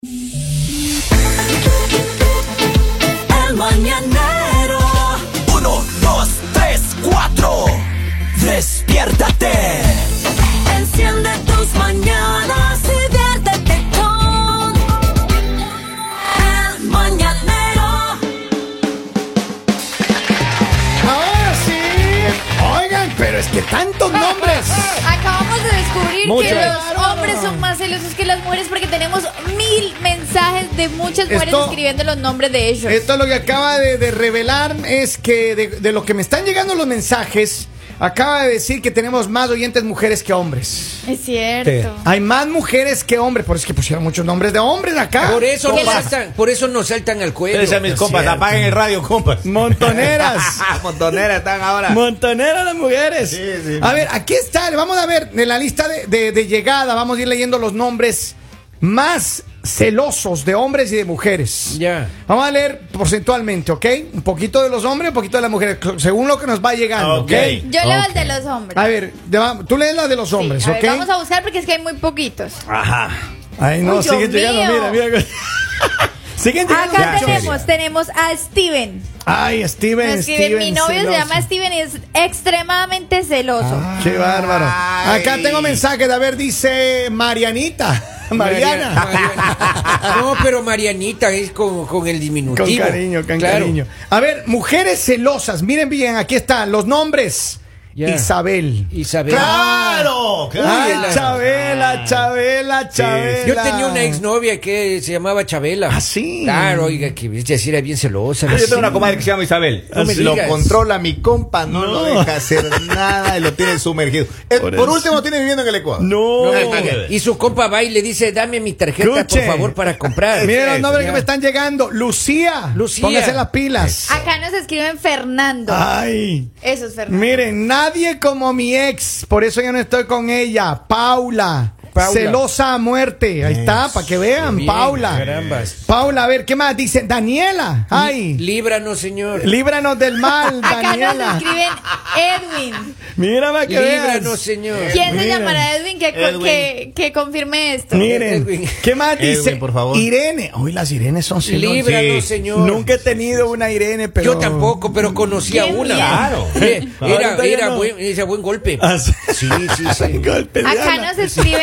El mañanero. Uno, dos, tres, cuatro. Despiértate. Enciende tus mañanas y viértete con. El mañanero. Ahora sí. Oigan, pero es que tantos nombres. Acabamos de descubrir Mucho. que los hombres son más celosos que las mujeres porque tenemos mil mensajes de muchas mujeres Esto- escribiendo los nombres de ellos. Esto lo que acaba de, de revelar es que de, de lo que me están llegando los mensajes, acaba de decir que tenemos más oyentes mujeres que hombres. Es cierto. Hay más mujeres que hombres, por eso es que pusieron muchos nombres de hombres acá. Por eso, ¿Qué nos las- saltan, por eso nos saltan al cuello. Ustedes a mis compas, cierto. apaguen el radio, compas. Montoneras. Montoneras están ahora. Montoneras las mujeres. Sí, sí. A ver, aquí está. Vamos a ver en la lista de, de- de llegada. Vamos a ir leyendo los nombres más celosos de hombres y de mujeres. Ya. Vamos a leer porcentualmente, ¿ok? Un poquito de los hombres, un poquito de las mujeres, según lo que nos va llegando, ¿ok? Yo leo el de los hombres. A ver, tú lees la de los hombres, Sí, a ver, ¿ok? vamos a buscar porque es que hay muy poquitos. Ajá. Ay, no, Uy, siguen Dios llegando, mío. mira, mira. siguen llegando. Acá tenemos, tenemos a Steven. Ay, Steven, Steven. mi novio se llama Steven y es extremadamente celoso. Qué bárbaro. Ay. Acá tengo mensaje de a ver, dice Marianita. Mariana. Mariana. No, pero Marianita es con, con el diminutivo. Con cariño, con Claro. cariño. A ver, mujeres celosas. Miren bien, aquí están los nombres. Isabel. Isabel. ¡Claro! claro. Ay, la- Chabela, Chabela, Chabela. Yo tenía una exnovia que se llamaba Chabela. ¿Ah, sí? Claro, oiga, que sí era bien celosa. Yo tengo una comadre que se llama Isabel. No me lo digas. controla mi compa, no, lo deja hacer nada y lo tiene sumergido. Eh, Por último, tiene viviendo en el Ecuador. No. Y su compa va y le dice, dame mi tarjeta, por favor, para comprar. Miren los nombres que me están llegando. Lucía. Lucía. Póngase las pilas. Acá nos escriben Fernando. Ay. Eso es Fernando. Miren, nadie como mi ex, por eso yo no estoy con ella. Paula. Paula. Celosa a muerte. Ahí está, para que vean. Bien, Paula. carambas. Paula, a ver, ¿qué más? Dice Daniela. Ay. Líbranos, señor. Líbranos del mal, Acá nos Daniela. escriben Edwin. Mira para que Líbranos, veas. señor. ¿Quién se llamará Edwin que, Edwin. que, que confirme esto? Miren, Edwin. ¿qué más Edwin, dice? por favor. Irene. Hoy las Irenes son celosas. Líbranos, Sí. señor. Nunca he tenido una Irene, pero. Yo tampoco, pero conocí a Qué una. bien. Claro. Era, era, no. buen, era buen golpe. Ah, sí. Sí, sí, sí. Golpe, Acá Diana. nos escriben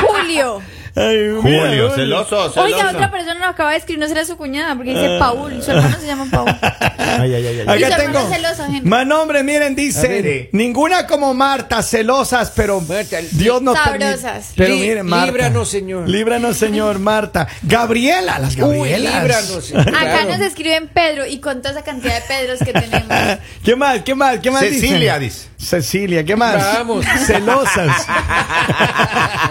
Julio. Ay, mira, Julio, celoso, celoso. Oiga, otra persona nos acaba de escribir, no será su cuñada, porque dice Paul. Su hermano se llama Paul. Ay, ay, ay, ay. Y su Acá hermano tengo. celoso, gente. Más nombres, miren, dice. Ninguna como Marta, celosas, pero Dios nos sabrosas. Pero miren, Marta. líbranos, señor. Líbranos, señor, Marta. Gabriela, las Uy, Gabrielas. líbranos. señor. Acá Claro. nos escriben Pedro y con toda esa cantidad de Pedros que tenemos. ¿Qué más? ¿Qué más? ¿Qué más Cecilia, dicen? dice. Cecilia, ¿qué más? Vamos. Celosas.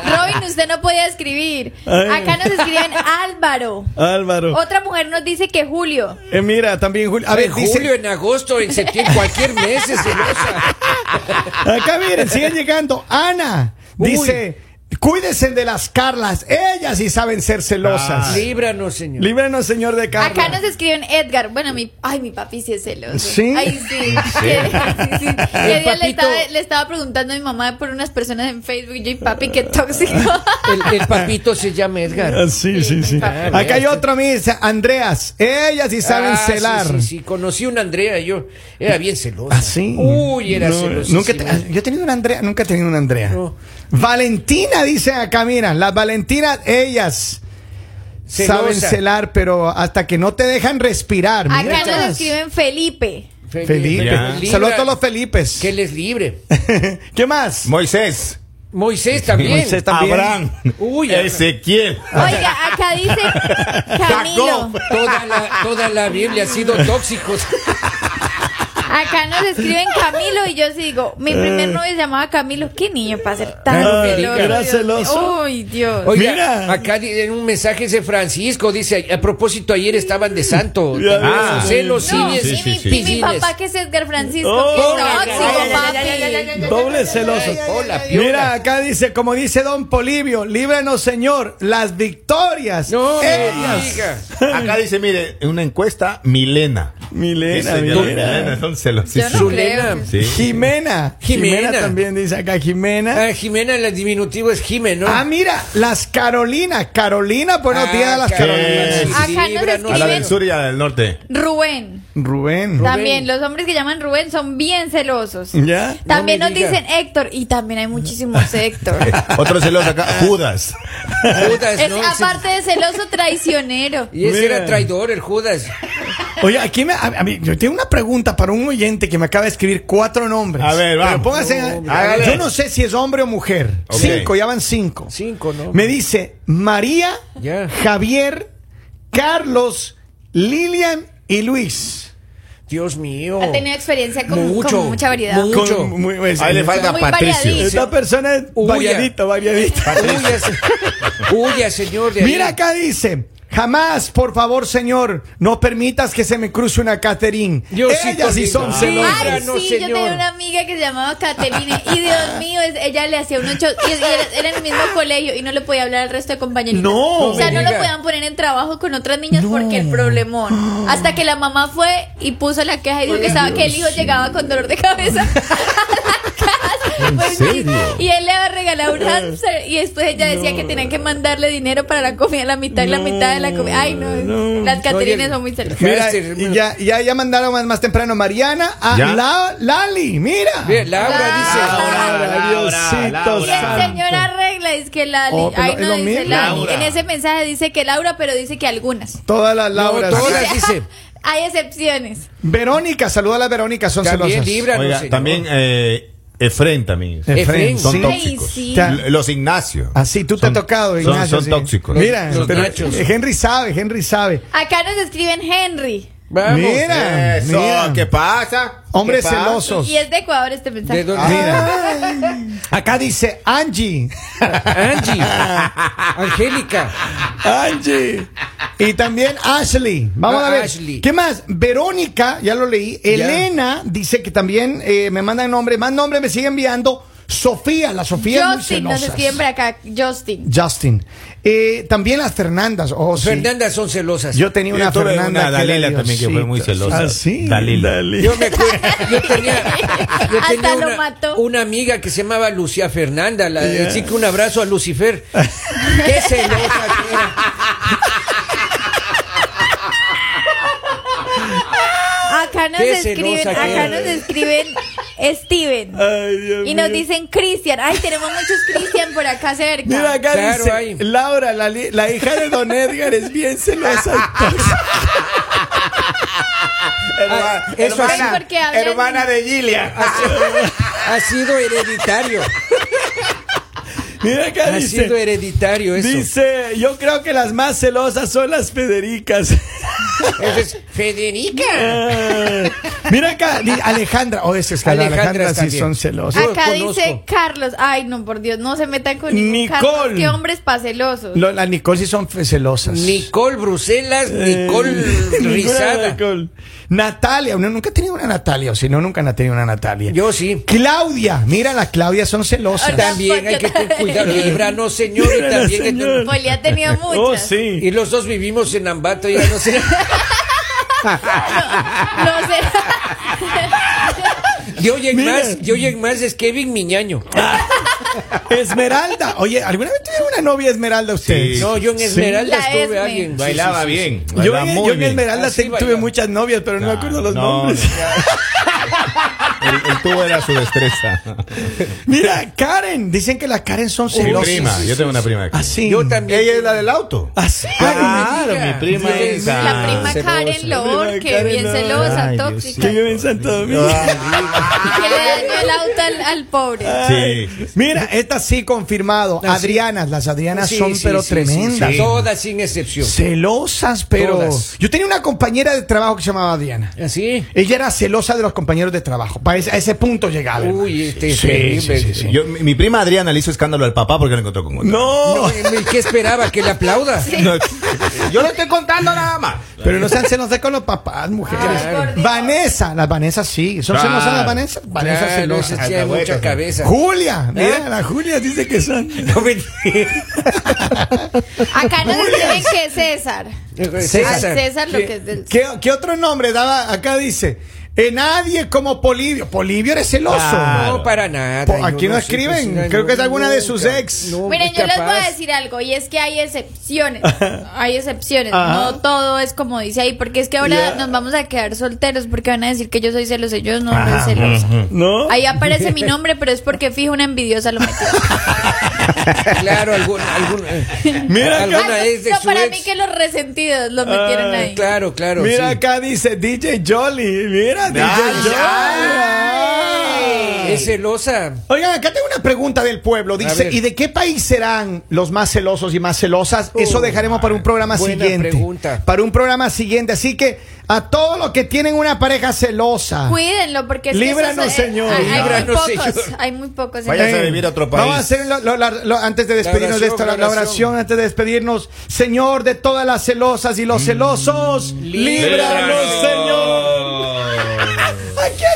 Robin, usted no podía escribir. Ay. Acá nos escriben Álvaro. Álvaro. Otra mujer nos dice que Julio. Eh, mira, también Julio. A ver, en dice. julio, en agosto, en septiembre, cualquier mes es celosa. Acá miren, siguen llegando. Ana Uy. dice. Cuídense de las Carlas. Ellas sí saben ser celosas. Líbranos, señor. Líbranos, señor de Carla. Acá nos escriben Edgar. Bueno, mi, ay, mi papi sí es celoso. ¿Sí? Ay, sí. El día le, papito- estaba, le estaba preguntando a mi mamá por unas personas en Facebook. Y yo, y papi, qué tóxico. El, el papito se llama Edgar. Ah, sí, sí, sí. Ah, Acá hay me dice Andreas. Ellas sí saben Ah, celar. Sí, sí, sí. Conocí una Andrea, yo era bien celosa. ¿Ah, sí? Uy, era No, celosa. Nunca te- yo he tenido una Andrea, nunca he tenido una Andrea. No. Valentina dice acá, mira, las Valentinas, ellas Celosa. saben celar, pero hasta que no te dejan respirar. Acá Mira. nos escriben Felipe. Felipe. Libra- Saludos a todos los Felipes. Que les libre. ¿Qué más? Moisés. Moisés también. Moisés también. Abraham. Uy, Ezequiel. Oiga, acá dice Camilo. Toda la, toda la Biblia ha sido tóxicos. Acá nos escriben Camilo y yo sí digo, mi primer novio se llamaba Camilo. ¿Qué niño para ser tan Ay, celoso? era celoso. Uy, Dios. Oiga, Mira. acá en un mensaje de Francisco dice, a propósito, ayer estaban de santo. Ah, celos, No, cines, y, sí, mi, sí, y mi piscines. papá que es Edgar Francisco, Oh, tóxico, ay, papi. Doble celoso. Hola, piola. Mira, acá dice, como dice Don Polivio, líbranos, Señor, las victorias. No, me ellas. diga. Acá dice, mire, en una encuesta, Milena. Milena, Milena. Son celosísimos. Yo no Zulena. creo. Sí. Jimena. Jimena. también dice acá, Jimena. Ah, Jimena, el diminutivo es Jime, ¿no? Ah, mira, las Carolina. Carolina, buenos Ah, días a las Carolina, Carolinas. sí, Acá sí, nos líbranos. A la escriben- del sur y a la del norte. Rubén. Rubén. También, los hombres que llaman Rubén son bien celosos. ¿Ya? También No nos diga. dicen Héctor y también hay muchísimos Héctor. Otro celoso acá, Judas. Judas, es ¿no? aparte de celoso traicionero. Y ese Mira. era traidor, el Judas. Oye, aquí me, a, a mí, yo tengo una pregunta para un oyente que me acaba de escribir cuatro nombres. A ver, Pero vamos. póngase, No, yo no sé si es hombre o mujer. Cinco, ya van cinco. Cinco, ¿no? Me dice María. Javier, Carlos, Lilian y Luis. Dios mío. Ha tenido experiencia con, Mucho, con mucha variedad. mucho. Mucho. Con- muy- Ahí le falta Muy Patricio. variadito. Esta persona es variadita, variadita. Huya, se- huya, señor. de. Mira acá dice. Jamás, por favor, señor, no permitas que se me cruce una Catherine. Diosito Ellas sí son celosas. Ay, no, sí, yo tenía una amiga que se llamaba Caterine y Dios mío, es- ella le hacía unos shows y, y era, era en el mismo colegio y no le podía hablar al resto de compañeritos. No, o sea, no lo podían poner en trabajo con otras niñas porque el problemón. Hasta que la mamá fue y puso la queja y dijo que, estaba, que el hijo llegaba con dolor de cabeza. a la casa. Pues serio? Y él le regalado un hamster y después ella decía que tenían que mandarle dinero para la comida, la mitad y la mitad de la comida. Ay, no, las Caterines Oye, son muy celosas. Mira, Hashtag, y ya, ya, ya mandaron más, más temprano Mariana a. La- Lali, mira. Mira, Laura Laura, Diosito Laura. Y el señor arregla, dice que Lali. Oh, Ay, no dice. Lali. Laura. En ese mensaje dice que Laura, pero dice que algunas. Todas las Lauras. No, todas. dice. Hay excepciones. Verónica, saluda a las Verónicas, son También celosas. líbranos, Oiga, señor. también eh, Efren también. Efren, Son sí. Ay, tóxicos. sí. Los Ignacio. Así tú te has tocado, son- Ignacio. Son sí. tóxicos. Mira, Los pero-. Henry sabe, Henry sabe. Acá nos escriben Henry. Vamos. Mira, Eso, mira. ¿qué pasa? Hombres ¿Qué pasa? celosos. Y es de Ecuador este mensaje. Mira. Acá dice Angie. Angie. Angélica. Angie. Y también Ashley. Vamos Ah, a ver. Ashley. ¿Qué más? Verónica, ya lo leí. Elena dice que también eh, me mandan nombre. Más nombre me sigue enviando. Sofía, la Sofía Justin, escriben por acá. Justin. Justin. Eh, también las Fernandas. Oh, sí. Fernanda son celosas. Yo tenía una Yo Fernanda. una que Dalila también que fue muy celosa. Ah, sí. Dalila. Yo me acuerdo, yo tenía, yo Hasta tenía lo una, mató. una amiga que se llamaba Lucia Fernanda, la, así que un abrazo a Lucifer. Qué celosa que era. Acá nos escriben, acá nos escriben Steven. Ay, Dios Y nos mío. dicen Cristian. Ay, tenemos muchos Cristian por acá cerca. Mira acá Claro, dice hay. Laura, la, li- la hija de Don Edgar es bien celosa. Hermana, eso Ay, hermana, porque hablan- hermana de Gilia. Ha sido hereditario. Mira acá Ha dice. sido hereditario eso. Dice, yo creo que las más celosas son las Federicas. Esa es Federica. Ah, Mira acá, di- Alejandra. Oh, ese es que Alejandra Alejandra, sí son celosas. Yo Acá conozco. dice Carlos. Ay, no, por Dios, no se metan con ningún Nicole. Carlos. Qué hombres pacelosos. Lo- las Nicole sí son fe- celosas. Nicole Bruselas, Eh, Nicole ninguna Rizada. Nicole. Natalia, uno nunca ha tenido una Natalia, o si no, nunca ha tenido una Natalia. Yo sí. Claudia, mira, las Claudias son celosas. También hay que tener cuidado. Líbranos, señor. Y también hay que Poli ha tenido muchas. Oh, sí. Y los dos vivimos en Ambato, ya no sé. No sé. En Mira. más, hoy en más es Kevin Miñaño. Esmeralda. Oye, ¿alguna vez tuvieron una novia Esmeralda usted? Sí. No, yo en Esmeralda La estuve Esme. alguien. Sí, Bailaba sí, sí, bien. Yo, bailaba en- muy yo en. Esmeralda bailaba. tuve muchas novias, pero no me acuerdo los No, nombres. El, el tubo era su destreza. Mira, Karen. Dicen que las Karen son Mi celosas. prima, yo tengo una prima aquí. Así. Yo también. Ella es la del auto. Así. Claro, mi prima Dios es. La prima celosa. Karen Lor, prima que bien celosa, Ay, tóxica. Que vive en Santo Domingo. Que le dañó el al, al pobre. Sí. Mira, esta sí confirmado. Ah, sí. Adrianas, las Adrianas Sí, son sí, pero sí, tremendas. sí, sí. Todas sin excepción. Celosas, pero. Todas. Yo tenía una compañera de trabajo que se llamaba Adriana. ¿Así? Ella era celosa de los compañeros de trabajo. pa' ese- a ese punto llegaba. Uy, este es Sí, terrible. sí, sí, sí. Yo- mi, mi prima Adriana le hizo escándalo al papá porque lo encontró con otra. No, No, ¿Qué esperaba? ¿Que le aplauda? No, yo lo estoy contando nada más. pero no sean celosas con los papás, mujeres. Ay. Vanessa, las Vanessa sí. ¿Son Claro. celosas las Vanessa? Vanessa Claro, celosa. Tiene Alcahuetas, mucha sí. cabeza. Julia, mira, la Julia dice que son. No me- Acá no se saben que es César. César. César lo que es del. ¿Qué, qué otro nombre daba? Acá dice, eh, nadie como Polivio. Polivio eres celoso. Claro. No, para nada. Po- aquí no escriben. pues, Creo que es no, alguna de sus ex. No, Miren, yo les voy a decir algo, y es que hay excepciones. Hay excepciones. Ajá. No todo es como dice ahí, porque es que ahora nos vamos a quedar solteros porque van a decir que yo soy celosa. y Yo no soy celosa. ¿No? Ahí aparece mi nombre, pero es porque fijo una envidiosa lo metió. Claro, alguna, alguna, Mira, alguna Ah, es de no, su para ex. mí que los resentidos lo metieron Ah, ahí. Claro, claro. Mira sí. acá dice DJ Jolly. Mira, DJ Jolly. Ay. Es celosa. Oigan, acá tengo una pregunta del pueblo. Dice. ¿y de qué país serán los más celosos y más celosas? Eso Uh, dejaremos para un programa buena siguiente. pregunta. Para un programa siguiente. Así que a todos los que tienen una pareja celosa. Cuídenlo, porque es que Líbranos, esos, eh, Señor. Hay, hay muy pocos, Señor. hay muy pocos. Señor. a vivir a otro país. Vamos a hacer lo- lo- la- lo- antes de despedirnos de esto, la, oración, antes de despedirnos. Señor, de todas las celosas y los celosos, líbranos, Señor. ¿A quién